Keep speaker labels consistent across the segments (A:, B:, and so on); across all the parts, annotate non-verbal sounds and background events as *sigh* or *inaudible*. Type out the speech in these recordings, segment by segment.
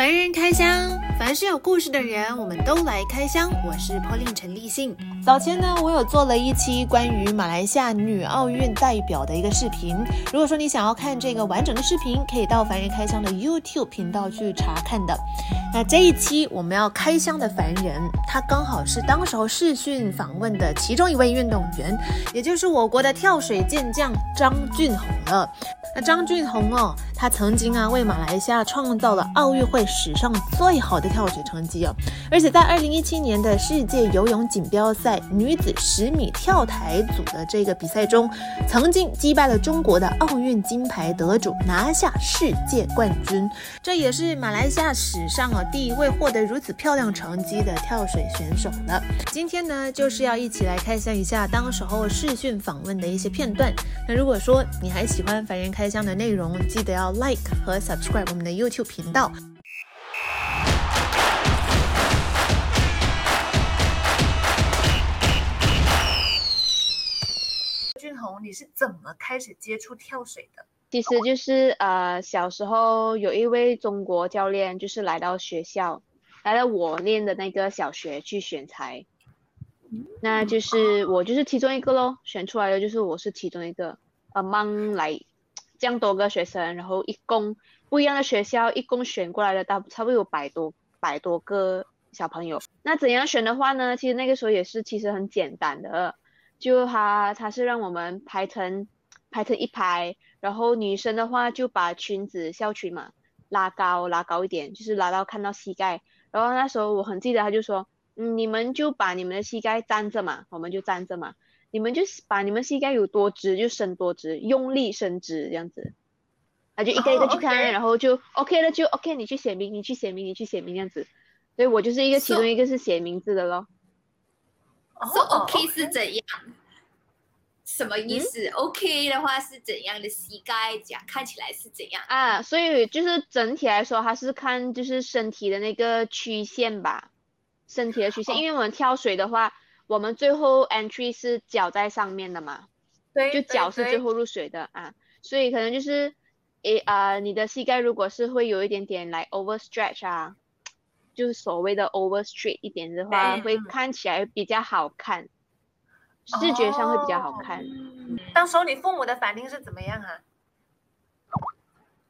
A: 凡人开箱，凡是有故事的人，我们都来开箱。我是 Paulin 陈立信。早前呢，我有做了一期关于马来西亚女奥运代表的一个视频。如果说你想要看这个完整的视频，可以到凡人开箱的 YouTube 频道去查看的。那这一期我们要开箱的凡人，他刚好是当时候视讯访问的其中一位运动员，也就是我国的跳水健将张俊宏了。那张俊宏哦，他曾经啊为马来西亚创造了奥运会史上最好的跳水成绩哦，而且在二零一七年的世界游泳锦标赛女子十米跳台组的这个比赛中，曾经击败了中国的奥运金牌得主，拿下世界冠军。这也是马来西亚史上啊第一位获得如此漂亮成绩的跳水选手了。今天呢，就是要一起来开箱一下当时候视讯访问的一些片段。那如果说你还喜欢凡人开箱的内容，记得要 like 和 subscribe 我们的 YouTube 频道。俊宏，你是怎么开始接触跳水的？
B: 其实就是呃，小时候有一位中国教练，就是来到学校，来到我念的那个小学去选材，那就是我就是其中一个咯，选出来的就是我是其中一个，among 来这样多个学生，然后一共不一样的学校一共选过来的大差不多有百多百多个小朋友。那怎样选的话呢？其实那个时候也是其实很简单的。就他他是让我们排成排成一排，然后女生的话就把裙子校裙嘛拉高拉高一点，就是拉到看到膝盖。然后那时候我很记得，他就说，嗯，你们就把你们的膝盖站着嘛，我们就站着嘛。你们就把你们膝盖有多直就伸多直，用力伸直这样子。他就一个一个去看，然后就 OK 了，就 OK，你去写名，你去写名，你去写名这样子。所以我就是一个其中一个是写名字的咯。
C: 说 OK 是怎样？什么意思？OK 的话是怎样的膝盖讲看起来是怎样
B: 啊？所以就是整体来说，还是看就是身体的那个曲线吧，身体的曲线。因为我们跳水的话，我们最后 entry 是脚在上面的嘛，
A: 对，
B: 就脚是最后入水的啊。所以可能就是诶啊，你的膝盖如果是会有一点点来 overstretch 啊。就是所谓的 overstretch 一点的话，会看起来比较好看，视觉上会比较好看。
A: 当时候你父母的反应是怎么样啊？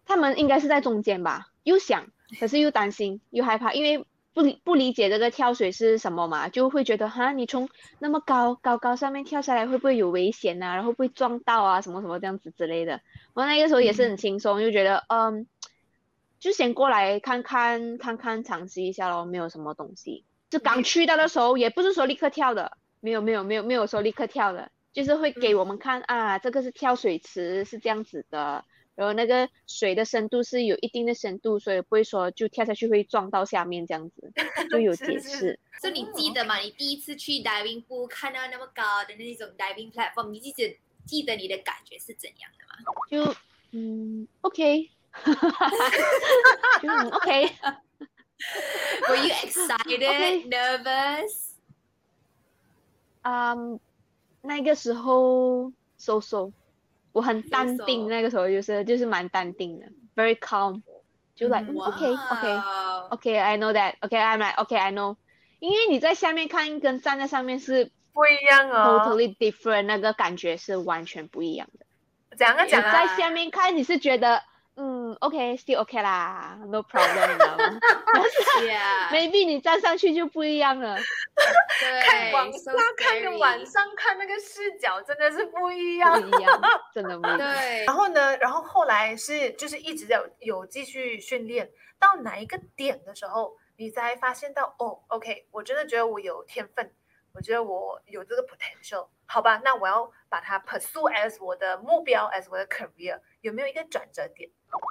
B: 他们应该是在中间吧，又想，可是又担心，又害怕，因为不理不理解这个跳水是什么嘛，就会觉得哈，你从那么高高高上面跳下来会不会有危险啊？然后会撞到啊，什么什么这样子之类的。我那个时候也是很轻松，就觉得嗯。就先过来看看，看看尝试一下咯，没有什么东西。就刚去到的时候，也不是说立刻跳的，没有没有没有没有说立刻跳的，就是会给我们看啊，这个是跳水池是这样子的，然后那个水的深度是有一定的深度，所以不会说就跳下去会撞到下面这样子，*laughs* 就有解释。
C: 所以你记得吗？你第一次去 diving pool 看到那么高的那种 diving platform，你记得记得你的感觉是怎样的吗？
B: 就嗯，OK。*laughs* 哈哈哈哈哈！OK。*laughs*
C: Were you excited, nervous?
B: 嗯，那个时候，so so，我很淡定。那个时候就是就是蛮淡定的，very calm，就 like OK OK OK I know that OK I'm like OK I know，因为你在下面看跟站在上面是
A: 不一样哦
B: ，totally different，那个感觉是完全不一样的。
A: 怎样讲啊？
B: 在下面看你是觉得。嗯，OK，still OK 啦，no problem，你知道吗？*laughs* maybe 你站上去就不一样了。
A: 看晚上看跟晚上看那个视角真的是不一样，
B: 不一样，*laughs* 真的不一样。
C: 对。
A: 然后呢，然后后来是就是一直有有继续训练，到哪一个点的时候，你才发现到哦，OK，我真的觉得我有天分。我觉得我有这个 potential，好吧，那我要把它 pursue as 我的目标，as 我的 career，有没有一个转折点？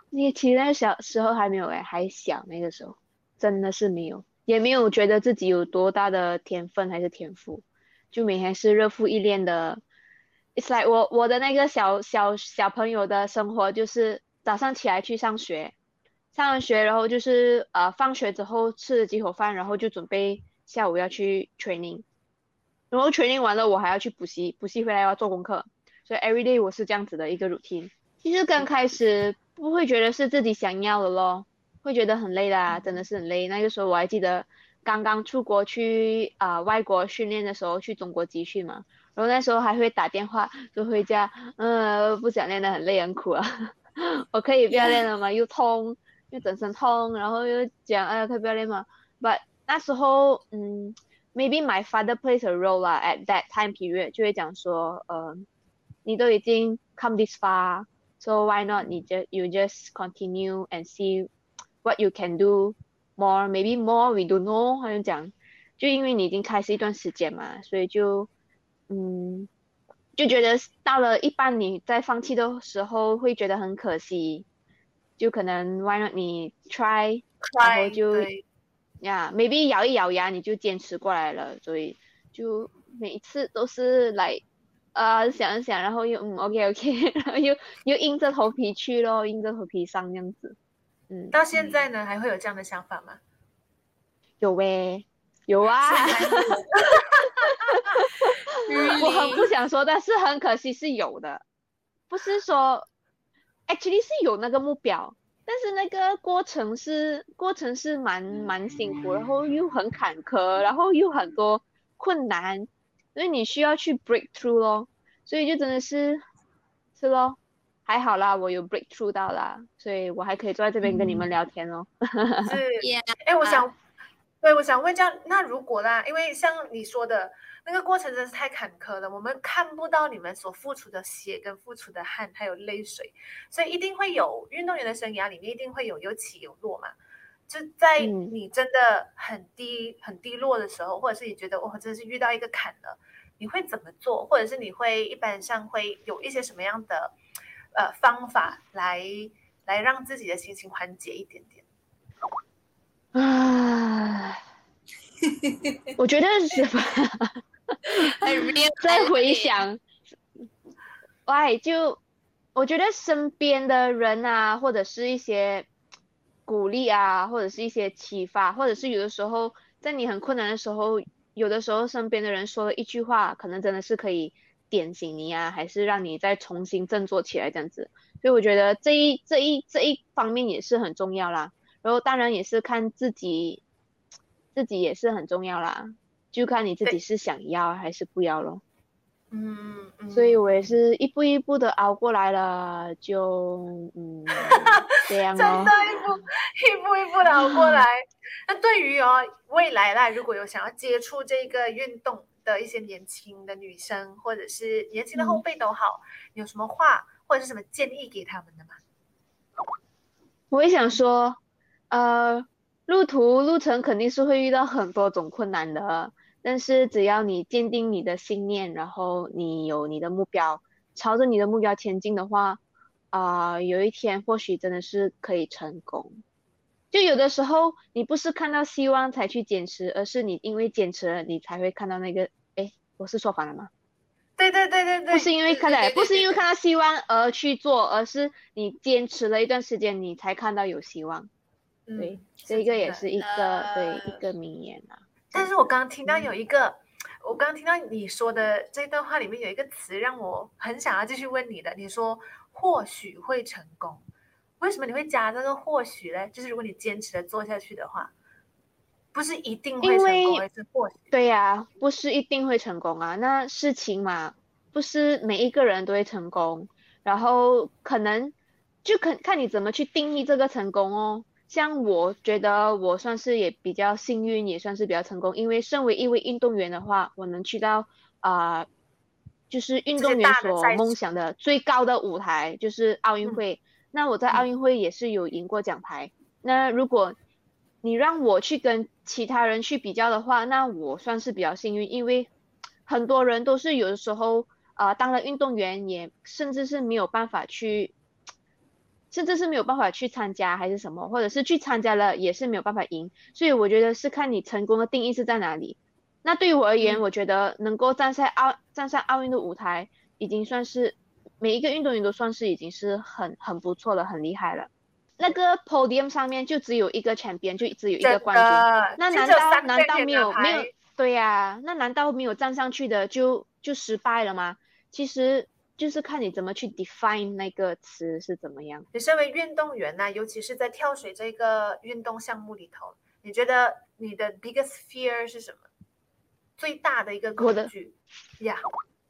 B: 你其实小时候还没有哎，还小那个时候，真的是没有，也没有觉得自己有多大的天分还是天赋，就每天是热敷一练的。It's like 我我的那个小小小朋友的生活就是早上起来去上学，上完学然后就是呃放学之后吃了几口饭，然后就准备下午要去 training。然后训练完了，我还要去补习，补习回来要做功课，所以 every day 我是这样子的一个 routine。其实刚开始不会觉得是自己想要的咯，会。觉得很累的，真的是很累。那个时候我还记得刚刚出国去啊外国训练的时候，去中国集训嘛，然后那时候还会打电话就回家，嗯，不想练的很累很苦啊，*laughs* 我可以不要练了吗？又痛又整身痛，然后又讲哎呀可以不要练吗？But 那时候嗯，maybe my father plays a role 啦，at that time period 就会讲说，呃，你都已经 come this far。So why not 你 just you just continue and see what you can do more, maybe more we don't know。好像讲，就因为你已经开始一段时间嘛，所以就嗯就觉得到了一半你在放弃的时候会觉得很可惜，就可能 why not 你 try，然后就呀 maybe 咬一咬牙你就坚持过来了，所以就每一次都是来。呃，想一想，然后又嗯，OK OK，*laughs* 然后又又硬着头皮去咯，硬着头皮上这样子，嗯。
D: 到现在呢，还会有这样的想法吗？
B: 有喂，有啊。*laughs* 我很不想说，但是很可惜是有的。不是说，actually 是有那个目标，但是那个过程是过程是蛮蛮辛苦，然后又很坎坷，然后又很多困难。所以你需要去 break through 咯，所以就真的是是咯，还好啦，我有 break through 到啦，所以我还可以坐在这边跟你们聊天哦。
D: 是，*laughs* 哎，我想，对，我想问一下，那如果啦，因为像你说的那个过程真是太坎坷了，我们看不到你们所付出的血跟付出的汗还有泪水，所以一定会有运动员的生涯里面一定会有有起有落嘛。就在你真的很低很低落的时候，或者是你觉得我真的是遇到一个坎了，你会怎么做？或者是你会一般上会有一些什么样的呃方法来来让自己的心情缓解一点点？
B: 啊，*laughs* 我觉得是吧？在回想，喂，就我觉得身边的人啊，或者是一些。鼓励啊，或者是一些启发，或者是有的时候在你很困难的时候，有的时候身边的人说了一句话，可能真的是可以点醒你啊，还是让你再重新振作起来这样子。所以我觉得这一这一这一方面也是很重要啦。然后当然也是看自己，自己也是很重要啦，就看你自己是想要还是不要咯。
D: 嗯，嗯
B: 所以我也是一步一步的熬过来了，就嗯这样 *laughs*
D: 真的，一步一步一步的熬过来。那对于哦未来啦，如果有想要接触这个运动的一些年轻的女生，或者是年轻的后辈都好，有什么话或者是什么建议给他们的吗？
B: 我也想说，呃，路途路程肯定是会遇到很多种困难的。但是只要你坚定你的信念，然后你有你的目标，朝着你的目标前进的话，啊，有一天或许真的是可以成功。就有的时候你不是看到希望才去坚持，而是你因为坚持了，你才会看到那个。哎，我是说反了吗？
D: 对对对对对，
B: 不是因为看到，不是因为看到希望而去做，而是你坚持了一段时间，你才看到有希望。对，这个也是一个对一个名言啊。
D: 但是我刚刚听到有一个，我刚刚听到你说的这段话里面有一个词让我很想要继续问你的。你说或许会成功，为什么你会加这个或许嘞？就是如果你坚持的做下去的话，不是一定会成功，而是或许。
B: 对呀，不是一定会成功啊。那事情嘛，不是每一个人都会成功，然后可能就看看你怎么去定义这个成功哦。像我觉得我算是也比较幸运，也算是比较成功，因为身为一位运动员的话，我能去到啊，就是运动员所梦想的最高的舞台，就是奥运会。那我在奥运会也是有赢过奖牌。那如果你让我去跟其他人去比较的话，那我算是比较幸运，因为很多人都是有的时候啊，当了运动员也甚至是没有办法去。甚至是没有办法去参加，还是什么，或者是去参加了也是没有办法赢，所以我觉得是看你成功的定义是在哪里。那对于我而言，我觉得能够站在奥站上奥运的舞台，已经算是每一个运动员都算是已经是很很不错了，很厉害了。那个 podium 上面就只有一个 champion，就只有一个冠军，那难道难道没有没有？对呀，那难道没有站上去的就就失败了吗？其实。就是看你怎么去 define 那个词是怎么样。
A: 你身为运动员呢，尤其是在跳水这个运动项目里头，你觉得你的 biggest fear 是什么？最大的一个恐惧呀？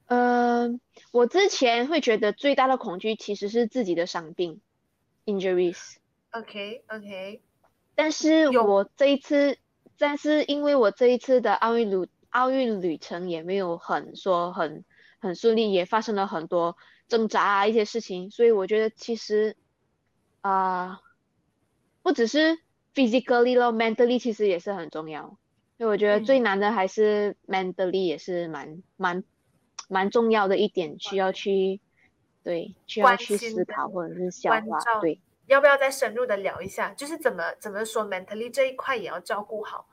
B: 呃，我之前会觉得最大的恐惧其实是自己的伤病，injuries。
A: OK OK。
B: 但是我这一次，但是因为我这一次的奥运旅奥运旅程也没有很说很。很顺利，也发生了很多挣扎啊一些事情，所以我觉得其实啊，不只是 physically 咯，mentally 其实也是很重要。所以我觉得最难的还是 mentally 也是蛮蛮蛮重要的一点，需要去对需要去思考或者是消化。对，
A: 要不要再深入的聊一下？就是怎么怎么说 mentally 这一块也要照顾好，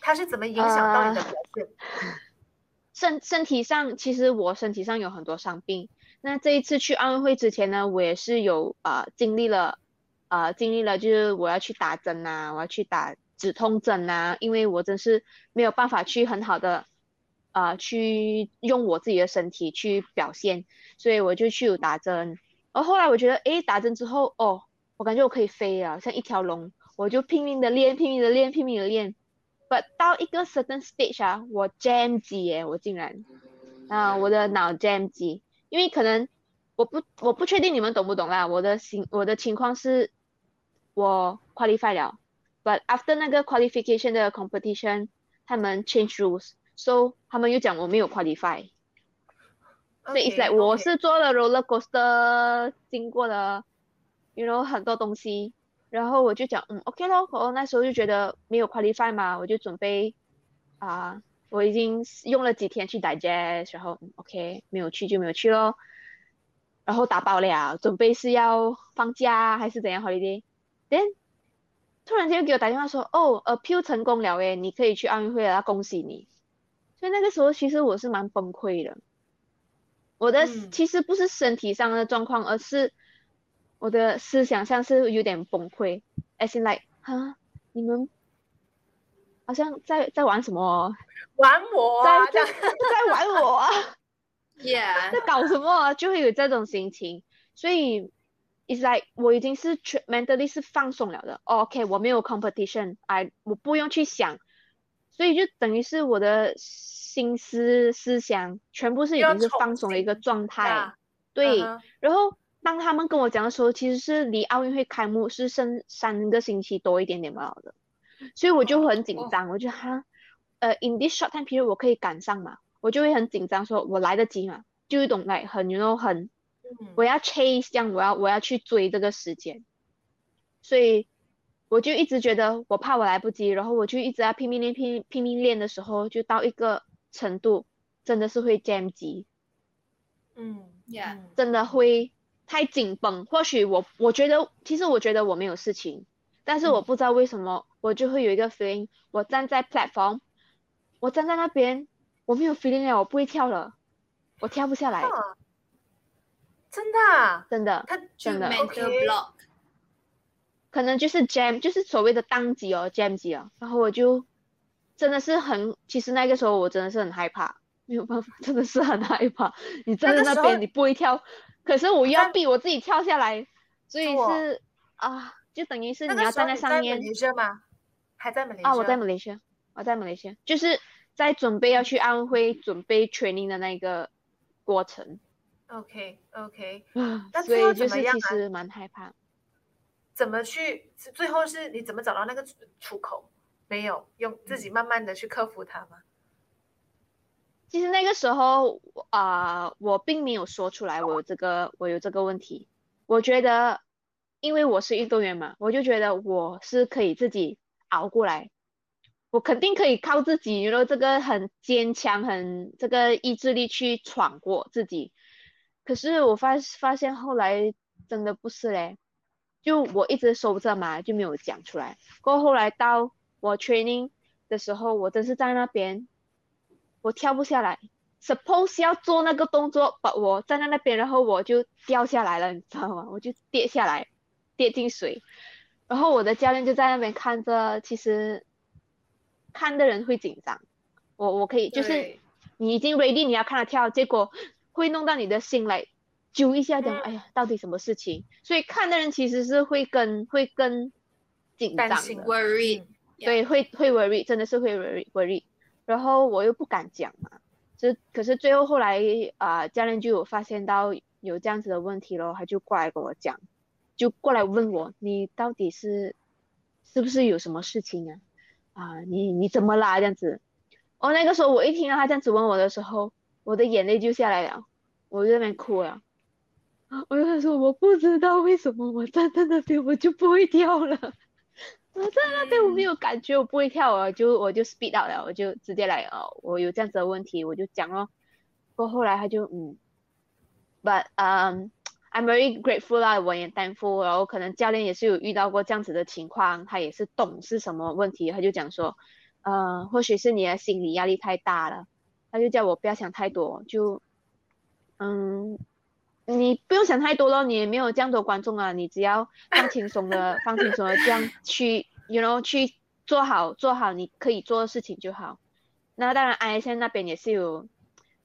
A: 它是怎么影响到你的表现？*laughs*
B: 身身体上，其实我身体上有很多伤病。那这一次去奥运会之前呢，我也是有啊经历了，啊经历了，就是我要去打针呐，我要去打止痛针呐，因为我真是没有办法去很好的啊去用我自己的身体去表现，所以我就去打针。而后来我觉得，哎，打针之后，哦，我感觉我可以飞了，像一条龙，我就拼命的练，拼命的练，拼命的练。But 到一个 certain stage 啊，我 jam 机耶，我竟然啊，我的脑 jam 机，因为可能我不我不确定你们懂不懂啦。我的情我的情况是，我 qualify 了，but after 那个 qualification 的 competition，他们 change rules，so 他们又讲我没有 qualify。所以 it's like 我是坐了 roller coaster 经过了，you know 很多东西。然后我就讲，嗯，OK 咯，我那时候就觉得没有 qualify 嘛，我就准备啊，我已经用了几天去 digest，然后 OK 没有去就没有去咯。然后打包了，准备是要放假还是怎样 holiday？Then 突然间给我打电话说，哦，appeal 成功了诶，你可以去奥运会了，恭喜你。所以那个时候其实我是蛮崩溃的，我的其实不是身体上的状况，而是。我的思想上是有点崩溃，as in like，哈，你们好像在在玩什么？
A: 玩我？
B: 在在在玩我啊？*laughs*
C: Yeah，*laughs*
B: 在搞什么？就会有这种心情，所以 It's like 我已经是 mentally 是放松了的。OK，我没有 competition，I 我不用去想，所以就等于是我的心思思想全部是已经是放松的一个状态，对，然后。当他们跟我讲的时候，其实是离奥运会开幕是剩三个星期多一点点吧的，所以我就很紧张。我觉得哈，呃，in this short time period 我可以赶上嘛，我就会很紧张，说我来得及嘛，就一种来很，you know 很，我要 chase 这样，我要我要去追这个时间，所以我就一直觉得我怕我来不及，然后我就一直要拼命练拼拼命练的时候，就到一个程度，真的是会 jam 机，
C: 嗯，yeah，
B: 真的会。太紧绷，或许我我觉得，其实我觉得我没有事情，但是我不知道为什么我就会有一个 feeling，我站在 platform，我站在那边，我没有 feeling 了，我不会跳了，我跳不下来。
A: 真的？
B: 真的？真的
C: block，
B: 可能就是 jam，就是所谓的当机哦，jam 机哦，然后我就真的是很，其实那个时候我真的是很害怕，没有办法，真的是很害怕。你站在那边，你不会跳。可是我要逼我自己跳下来，所以是啊，就等于是你要站在上面。
A: 吗？还在马来西亚？
B: 啊，我在马来西亚，我在马来西亚，就是在准备要去安徽准备 training 的那个过程。
A: OK OK，
B: 那所以就是其实蛮害怕。
A: 怎么去？最后是你怎么找到那个出口？没有用自己慢慢的去克服它吗？
B: 其实那个时候啊，我并没有说出来我有这个我有这个问题。我觉得，因为我是运动员嘛，我就觉得我是可以自己熬过来，我肯定可以靠自己，然后这个很坚强，很这个意志力去闯过自己。可是我发发现后来真的不是嘞，就我一直收着嘛，就没有讲出来。过后来到我 training 的时候，我真是在那边。我跳不下来，suppose 要做那个动作，把我站在那边，然后我就掉下来了，你知道吗？*laughs* 我就跌下来，跌进水，然后我的教练就在那边看着，其实看的人会紧张，我我可以就是你已经 ready 你要看他跳，结果会弄到你的心来揪一下，讲
D: 嗯。
B: 哎呀，到底什么事情？所以看的人其实是会跟会更紧张的
C: ，worried，
B: 对，会会 worry，真的是会 worry worry。然后我又不敢讲嘛，这可是最后后来啊、教练就有发现到有这样子的问题了，他就过来跟我讲，就过来问我，你到底是是不是有什么事情啊？啊，你你怎么啦？这样子。哦，那个时候我一听到他这样子问我的时候，我的眼泪就下来了，我就在那边哭了。*laughs* 我就跟他说我不知道为什么我站在那边我就不会跳了。我在那边我没有感觉，我不会跳啊，就我就 speed out 了，我就直接来哦，我有这样子的问题，我就讲哦。不过后来他就嗯，but um I'm very grateful 啦，我也 thankful，然后可能教练也是有遇到过这样子的情况，他也是懂是什么问题，他就讲说，呃，或许是你的心理压力太大了，他就叫我不要想太多，就嗯。你不用想太多咯，你也没有这样多观众啊，你只要放轻松的、放轻松的这样去，you know，去做好做好你可以做的事情就好。那当然，ISN 那边也是有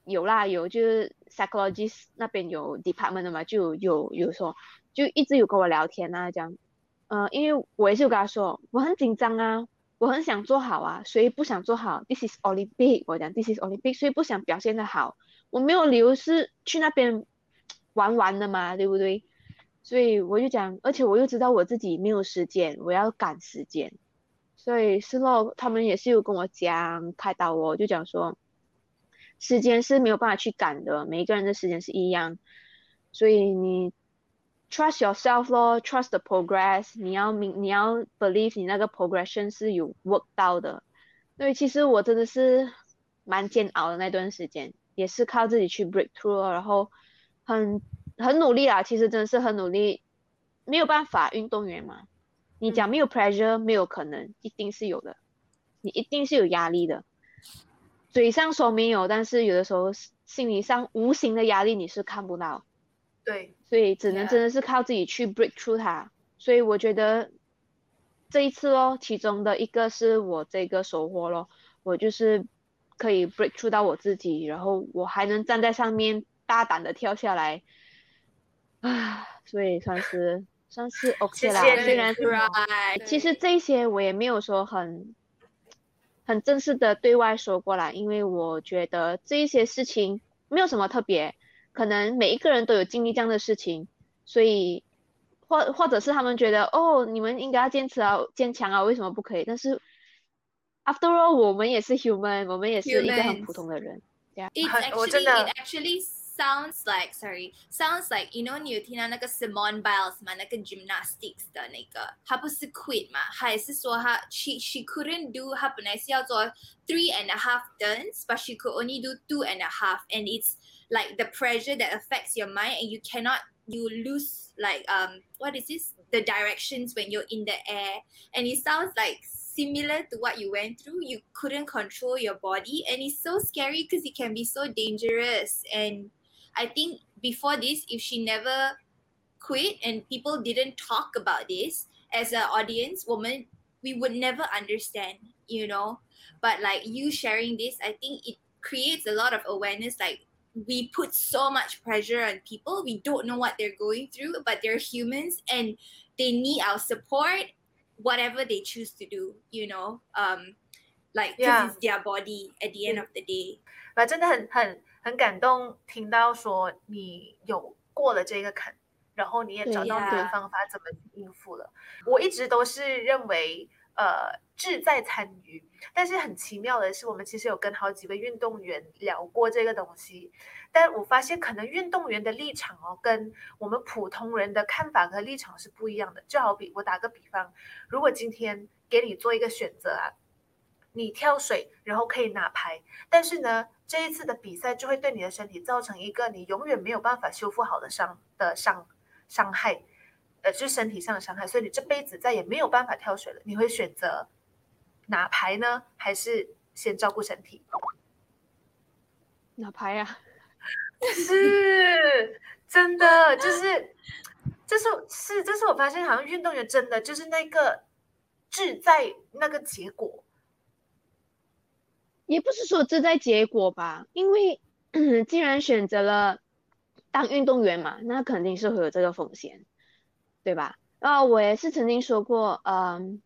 B: 有啦，有就是 psychologist 那边有 department 的嘛，就有有有说，就一直有跟我聊天啊，这样，呃，因为我也是有跟他说，我很紧张啊，我很想做好啊，谁不想做好？This is Olympic，我讲 This is Olympic，所以不想表现的好，我没有理由是去那边玩玩的嘛，对不对？所以我就讲，而且我又知道我自己没有时间，我要赶时间，所以是咯，他们也是有跟我讲开导我，就讲说，时间是没有办法去赶的，每一个人的时间是一样，所以你 trust yourself 咯，trust the progress，你要明你要 believe 你那个 progression 是有 work 到的，所以其实我真的是蛮煎熬的那段时间，也是靠自己去 break through，然后很很努力啦，其实真的是很努力，没有办法，运动员嘛，你讲没有 pressure 没有可能，一定是有的，你一定是有压力的，嘴上说没有，但是有的时候心理上无形的压力你是看不到，
D: 对，
B: 所以只能真的是靠自己去 break through 它。所以我觉得这一次哦，其中的一个是我这个收获咯，我就是可以 break through 到我自己，然后我还能站在上面大胆的跳下来，啊，所以算是算是 *laughs* OK 啦。
D: 谢谢
B: 虽然其实这些我也没有说很很正式的对外说过啦，因为我觉得这一些事情没有什么特别，可能每一个人都有经历这样的事情，所以或或者是他们觉得哦，你们应该要坚持啊，坚强啊，为什么不可以？但是 after all，我们也是 human，我们也是一个很普通的人。
D: 很 *laughs* 我
C: actually
D: 真的
C: it actually sounds like sorry sounds like you know 你有听到那个 Simone Biles 嘛，那个 gymnastics 的那个，她不是 quit 嘛，她也是说她 she she couldn't do 她本来是要做 three and a half turns，but she could only do two and a half and it's like the pressure that affects your mind and you cannot you lose like um what is this the directions when you're in the air and it sounds like similar to what you went through you couldn't control your body and it's so scary because it can be so dangerous and i think before this if she never quit and people didn't talk about this as an audience woman we would never understand you know but like you sharing this i think it creates a lot of awareness like we put so much pressure on people we don't know what they're going through but they're humans and they need our support whatever they choose to do you know um like 'cause
D: Yeah.
C: it's their body at the end of the day
D: 啊，真的很很 很感动，听到说你有过了这个坎，然后你也找到你的方法怎么去应付了。我一直都是认为，呃，志在参与，但是很奇妙的是，我们其实有跟好几位运动员聊过这个东西，但我发现可能运动员的立场哦，跟我们普通人的看法和立场是不一样的。就好比我打个比方，如果今天给你做一个选择啊，你跳水，然后可以拿牌，但是呢，这一次的比赛就会对你的身体造成一个你永远没有办法修复好的伤的伤伤害，呃，就是身体上的伤害，所以你这辈子再也没有办法跳水了。你会选择拿牌呢，还是先照顾身体？
B: 哪牌啊？
D: 是真的，就是，这是是，这是我发现，好像运动员真的就是那个志在那个结果，
B: 也不是说这在结果吧，因为 *clears throat* 既然选择了当运动员嘛，那肯定是会有这个风险，对吧？啊，我也是曾经说过，嗯，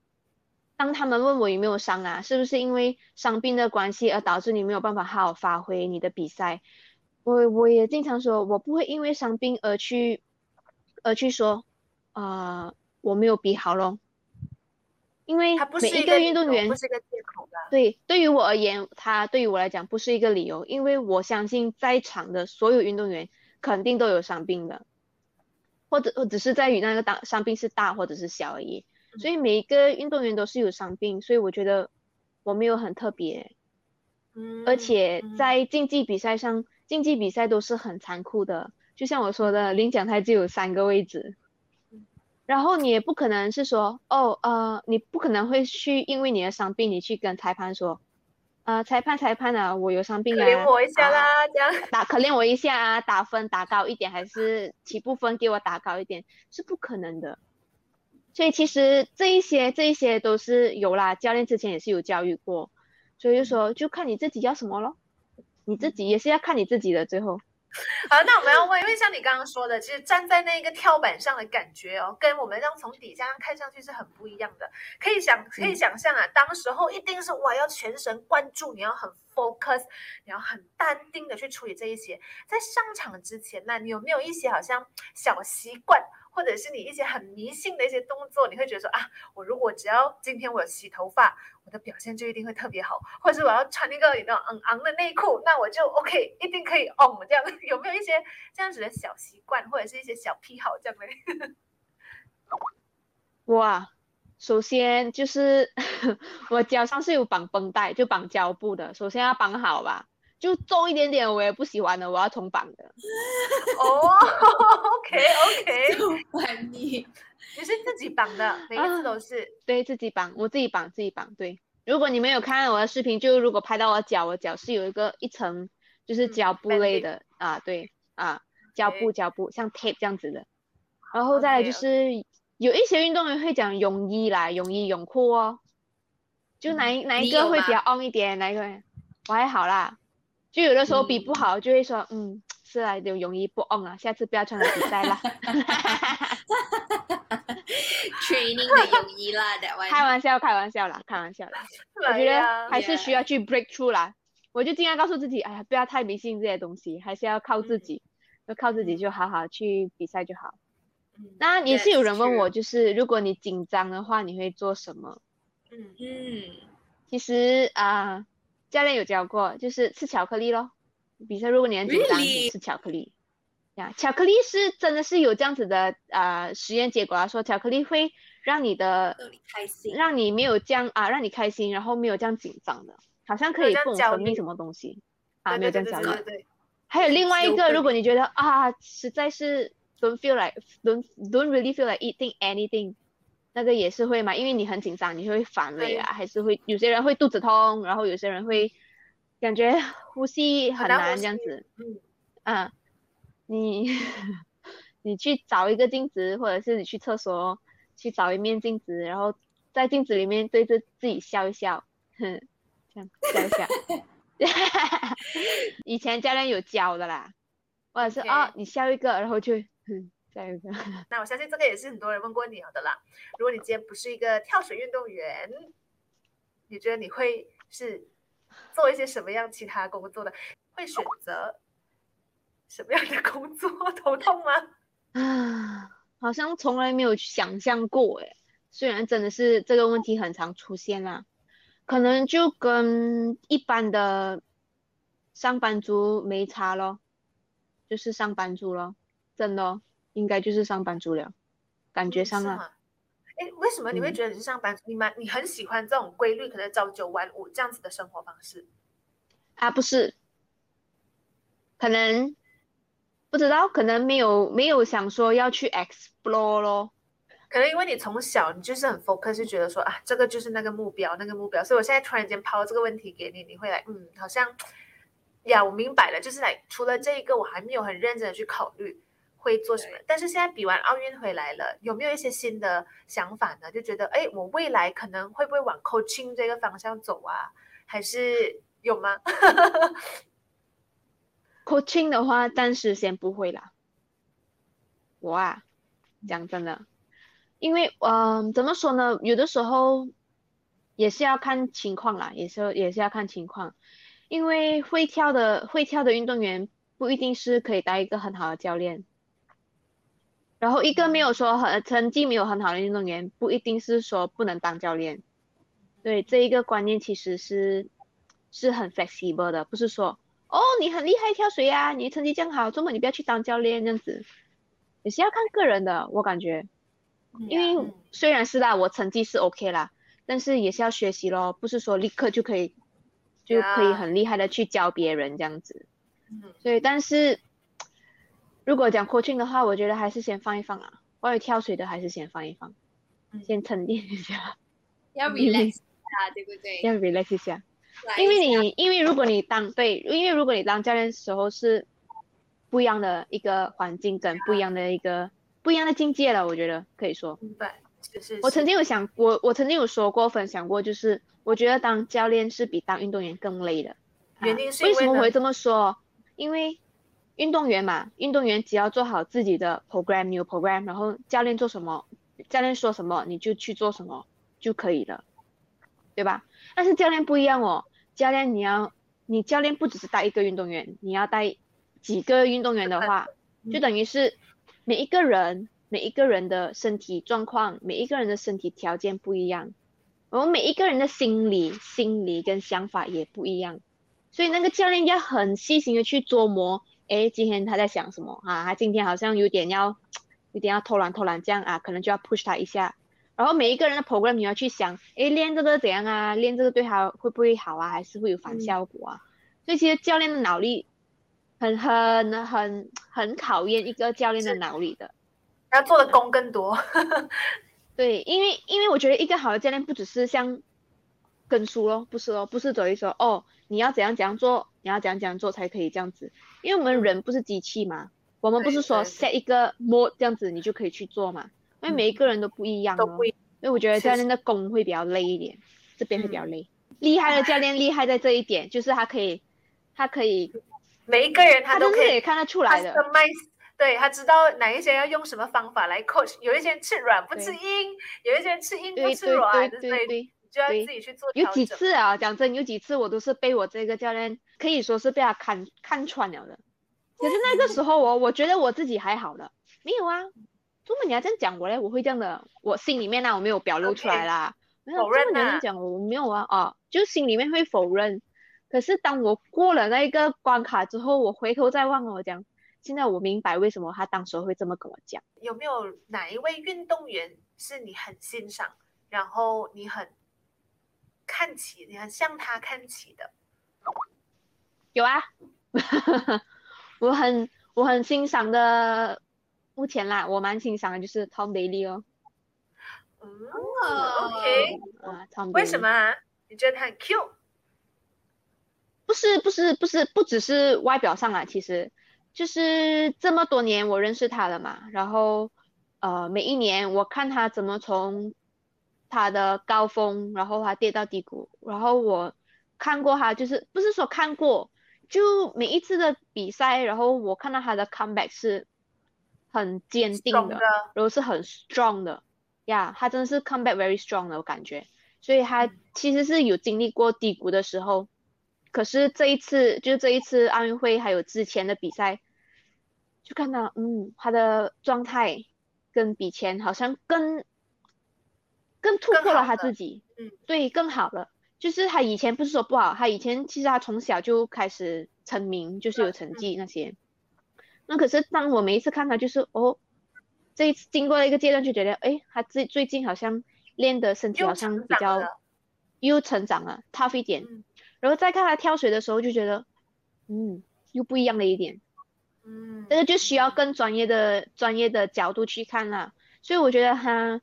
B: 当他们问我有没有伤啊，是不是因为伤病的关系而导致你没有办法好好发挥你的比赛？我我也经常说，我不会因为伤病而去而去说，啊，我没有比好咯。因为每
D: 一
B: 个运动员
D: 不是一个借口的。
B: 对，对于我而言，他对于我来讲不是一个理由，因为我相信在场的所有运动员肯定都有伤病的，或者或只是在于那个大伤病是大或者是小而已。所以每一个运动员都是有伤病，所以我觉得我没有很特别。
D: 嗯，
B: 而且在竞技比赛上，竞技比赛都是很残酷的，就像我说的，领奖台只有三个位置。然后你也不可能是说，哦，呃，你不可能会去因为你的伤病，你去跟裁判说，呃，裁判裁判啊，我有伤病啊，
D: 可怜我一下啦，这样 *laughs*
B: 打可怜我一下啊，打分打高一点，还是起步分给我打高一点，是不可能的。所以其实这一些这一些都是有啦，教练之前也是有教育过，所以就说就看你自己要什么咯，你自己也是要看你自己的最后。*laughs*
D: 好，那我们要问，因为像你刚刚说的，其实站在那个跳板上的感觉哦，跟我们这样从底下看上去是很不一样的。可以想，可以想象啊，当时候一定是哇，要全神贯注，你要很 focus，你要很淡定的去处理这一些。在上场之前，那你有没有一些好像小习惯？或者是你一些很迷信的一些动作，你会觉得说啊，我如果只要今天我洗头发，我的表现就一定会特别好，或者是我要穿一个那种昂昂的内裤，那我就 OK，一定可以 on 这样。*laughs* 有没有一些这样子的小习惯，或者是一些小癖好这样的？*laughs*
B: 哇，首先就是 *laughs* 我脚上是有绑绷带，就绑胶布的，首先要绑好吧。就重一点点，我也不喜欢的，我要重绑的。
D: 哦，OK OK，
C: 烦你，
D: 你是自己绑的，每一次都是。
B: 对自己绑，我自己绑自己绑。对，如果你们有看我的视频，就如果拍到我脚，我脚是有一个一层，就是胶布类的啊，对啊，胶布胶布像 tape 这样子的。然后再来就是有一些运动员会讲泳衣啦，泳衣泳裤哦，就哪一哪一个会比较 on 一点，哪一个我还好啦。就有的时候比不好，就会说，嗯，是啊，有泳衣不 on 啊，下次不要穿来比赛啦。*laughs*
C: Training 的泳衣啦，*laughs*
B: 开玩笑，开玩笑啦，开玩笑啦。我觉得还是需要去 break through 啦。我就尽量告诉自己，哎呀，不要太迷信这些东西，还是要靠自己，就靠自己就好好去比赛就好。那也是有人问我，就是如果你紧张的话，你会做什么？
C: 嗯嗯，
B: 其实啊。教练有教过，就是吃巧克力咯。比如说，如果你很紧张，吃巧克力。呀，巧克力是真的是有这样子的啊实验结果啊，说巧克力会让你的
C: 开心，
B: 让你没有这样啊，让你开心，然后没有这样紧张的，好像可以分泌什么东西啊，没有这样焦虑。还有另外一个，如果你觉得啊，实在是 don't feel like don't don't really feel like eating anything。那个也是会嘛，因为你很紧张，你会反胃啊，还是会有些人会肚子痛，然后有些人会感觉呼吸很难这样子。嗯，啊，你 *laughs* 你去找一个镜子，或者是你去厕所去找一面镜子，然后在镜子里面对着自己笑一笑，哼，*laughs* 这样笑一笑。*laughs* 以前教练有教的啦，或者是哦，你笑一个，然后就哼。*laughs*
D: 那我相信这个也是很多人问过你的啦。如果你今天不是一个跳水运动员，你觉得你会是做一些什么样其他工作的？会选择什么样的工作？*laughs* 头痛吗？
B: 啊，好像从来没有想象过哎。虽然真的是这个问题很常出现啦，可能就跟一般的上班族没差咯，就是上班族咯，真的。应该就是上班族了，感觉上了。
D: 哎，为什么你会觉得你是上班族？你蛮你很喜欢这种规律，可能朝九晚五这样子的生活方式？
B: 啊，不是，可能不知道，可能没有没有想说要去 explore 咯。
D: 可能因为你从小你就是很 focus，就觉得说啊，这个就是那个目标，那个目标。所以我现在突然间抛这个问题给你，你会来，嗯，好像呀，我明白了，就是来除了这一个，我还没有很认真的去考虑。会做什么？但是现在比完奥运回来了，有没有一些新的想法呢？就觉得，哎，我未来可能会不会往 coaching 这个方向走啊？还是有吗？*laughs*
B: coaching 的话，暂时先不会啦。我啊，讲真的，因为嗯，怎么说呢？有的时候也是要看情况啦，也是也是要看情况，因为会跳的会跳的运动员不一定是可以当一个很好的教练，然后一个没有说很成绩没有很好的运动员，不一定是说不能当教练。对这一个观念其实是是很 flexible 的，不是说哦你很厉害跳水啊，你成绩这样好，周末你不要去当教练这样子，也是要看个人的，我感觉，因为虽然是啦，我成绩是 OK 啦，但是也是要学习咯，不是说立刻就可以就可以很厉害的去教别人这样子，所以但是如果讲 coaching 的话，我觉得还是先放一放啊，关于跳水的还是先放一放，先沉淀一下，
C: 要 relax 啊，对不对？
B: 要 relax 一下，因为你因为如果你当对，因为如果你当教练时候是不一样的一个环境跟不一样的一个不一样的境界了，我觉得可以说。
D: 明白，是
B: 我曾经有想，我我曾经有说过分享过，就是我觉得当教练是比当运动员更累的。
D: 原因是
B: 为什么会这么说？因为运动员嘛，运动员只要做好自己的 program new program，然后教练做什么，教练说什么你就去做什么就可以了，对吧？但是教练不一样哦，教练你要，你教练不只是带一个运动员，你要带几个运动员的话，就等于是每一个人每一个人的身体状况，每一个人的身体条件不一样，我们每一个人的心理心理跟想法也不一样，所以那个教练要很细心的去琢磨。哎，今天他在想什么啊？他今天好像有点要，*tsk* 有点要偷懒偷懒这样啊，可能就要 push 他一下。然后每一个人的 program 你要去想，哎，练这个怎样啊？练这个对他会不会好啊？还是会有反效果啊？所以其实教练的脑力很很很很考验一个教练的脑力的，
D: 要做的功更多。*laughs*
B: 对，因为因为我觉得一个好的教练不只是像跟书咯，不是哦，不是等于说哦，你要怎样怎样做，你要怎样怎样做才可以这样子。因为我们人不是机器嘛，我们不是说 set 一个 mode 这样子你就可以去做嘛。因为每一个人都不一样，
D: 都不一。
B: 所以我觉得教练的功会比较累一点，这边会比较累。厉害的教练厉害在这一点，*laughs* 就是他可以，他可以
D: 每一个人他都可以
B: 看得出来的。
D: 对他知道哪一些要用什么方法来 coach，有一些人吃软不吃硬，有一些人吃硬不吃软，
B: 对对对，
D: 就要自己去做
B: 有几次啊？讲真，有几次我都是被我这个教练可以说是被他看看穿了的。可是那个时候我我觉得我自己还好的，没有啊。怎么你要这样讲我嘞？我会这样的，我心里面呢我没有表露出来啦。没有，
D: 否认
B: 你讲我没有啊啊，就心里面会否认。可是当我过了那一个关卡之后，我回头再望我讲，现在我明白为什么他当时会这么跟我讲。
D: 有没有哪一位运动员是你很欣赏，然后你很看齐，你很向他看齐的？
B: 有啊，*laughs* 我很我很欣赏的。目前啦，我蛮欣赏的就是 Tom Bailey
D: 哦。哦，OK，啊，Tom，为什么啊？你觉得他很 Q？
B: 不是，不是，不是，不只是外表上啊，其实就是这么多年我认识他了嘛。然后，呃，每一年我看他怎么从他的高峰，然后他跌到低谷，然后我看过他，就是不是说看过，就每一次的比赛，然后我看到他的 comeback 是。很坚定的，然后是很 strong 的，呀，他真的是 come back very strong 的，我感觉，所以他其实是有经历过低谷的时候，可是这一次，就这一次奥运会还有之前的比赛，就看到，嗯，他的状态跟比前好像更更突破了他自己，
D: 嗯，
B: 对，更好了，就是他以前不是说不好，他以前其实他从小就开始成名，就是有成绩那些。那可是当我每一次看他，就是哦，这一次经过了一个阶段，就觉得哎，他最最近好像练的身体好像比较又成长了，tough 一点。然后再看他跳水的时候，就觉得嗯，又不一样了一点。
D: 嗯，
B: 这个就需要更专业的专业的角度去看了。所以我觉得他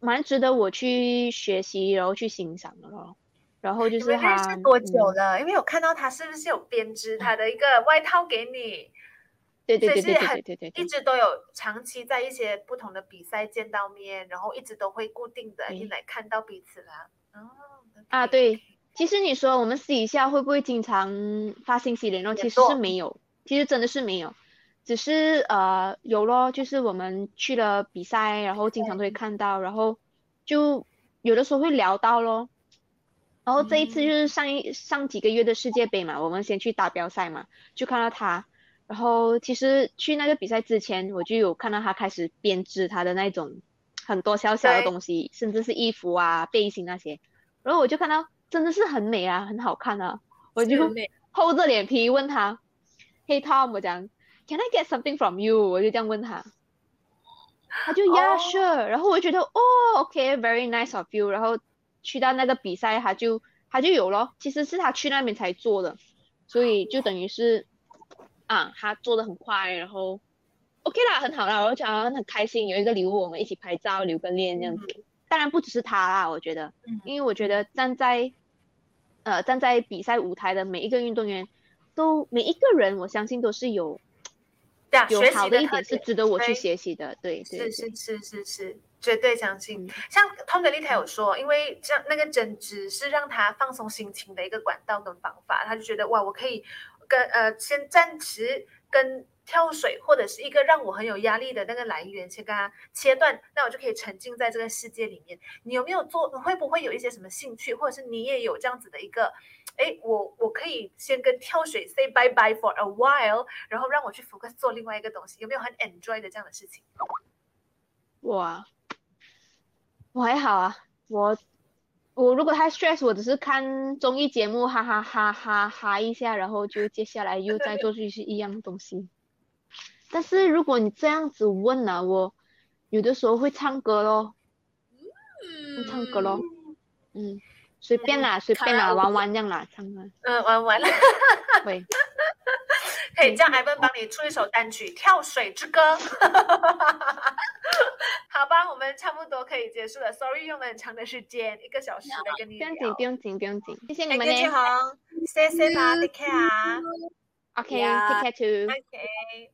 B: 蛮值得我去学习，然后去欣赏的咯。然后就是他
D: 多久了？因为我看到他是不是有编织他的一个外套给你？*laughs*
B: 对对对对对对对，
D: 一直都有长期在一些不同的比赛见到面，然后一直都会固定的一来看到彼此啦。哦，
B: 啊对，其实你说我们私底下会不会经常发信息联络？其实是没有，其实真的是没有，只是呃有咯，就是我们去了比赛，然后经常都会看到，然后就有的时候会聊到咯。然后这一次就是上一上几个月的世界杯嘛，我们先去打标赛嘛，就看到他。然后其实去那个比赛之前，我就有看到他开始编织他的那种很多小小的东西，甚至是衣服啊、背心那些。然后我就看到真的是很美啊，很好看啊，我就厚着脸皮问他：“Hey Tom，我讲，Can I get something from you？” 我就这样问他，他就 Yeah sure。然后我就觉得哦，OK，very nice of you。然后去到那个比赛，他就他就有咯，其实是他去那边才做的，所以就等于是啊，他做的很快，然后 OK 啦，很好啦，我讲很开心，有一个礼物，我们一起拍照留个念这样子。当然不只是他啦，我觉得，因为我觉得站在，呃，站在比赛舞台的每一个运动员，都每一个人，我相信都是有，有好的一点是值得我去学习的，对对。
D: 是是是是是，绝对相信。像 Tom 跟丽塔有说，因为这样那个针织是让他放松心情的一个管道跟方法，他就觉得哇，我可以跟呃先暂时跟。跳水或者是一个让我很有压力的那个来源，先跟他切断，那我就可以沉浸在这个世界里面。你有没有做？会不会有一些什么兴趣，或者是你也有这样子的一个？哎，我我可以先跟跳水 say bye bye for a while，然后让我去 focus 做另外一个东西。有没有很 enjoy 的这样的事情？
B: 哇，我还好啊，我我如果太 stress，我只是看综艺节目，哈哈哈哈哈一下，然后就接下来又再做出是一样的东西。但是如果你这样子问呢，我有的时候会唱歌咯，会唱歌咯，嗯，随便啦，随便啦，玩玩这样啦，唱歌，
D: 嗯，玩玩，*laughs*
B: 会，
D: 可以叫艾文帮你出一首单曲《跳水之歌》，*laughs* 好吧，我们差不多可以结束了，Sorry 用了很长的时间，一个小时的跟你
B: 聊，不用紧，不用紧，不用紧，谢谢你们
D: 呢，谢谢，谢谢啦，Take care。
B: Okay, take care too.
D: Okay.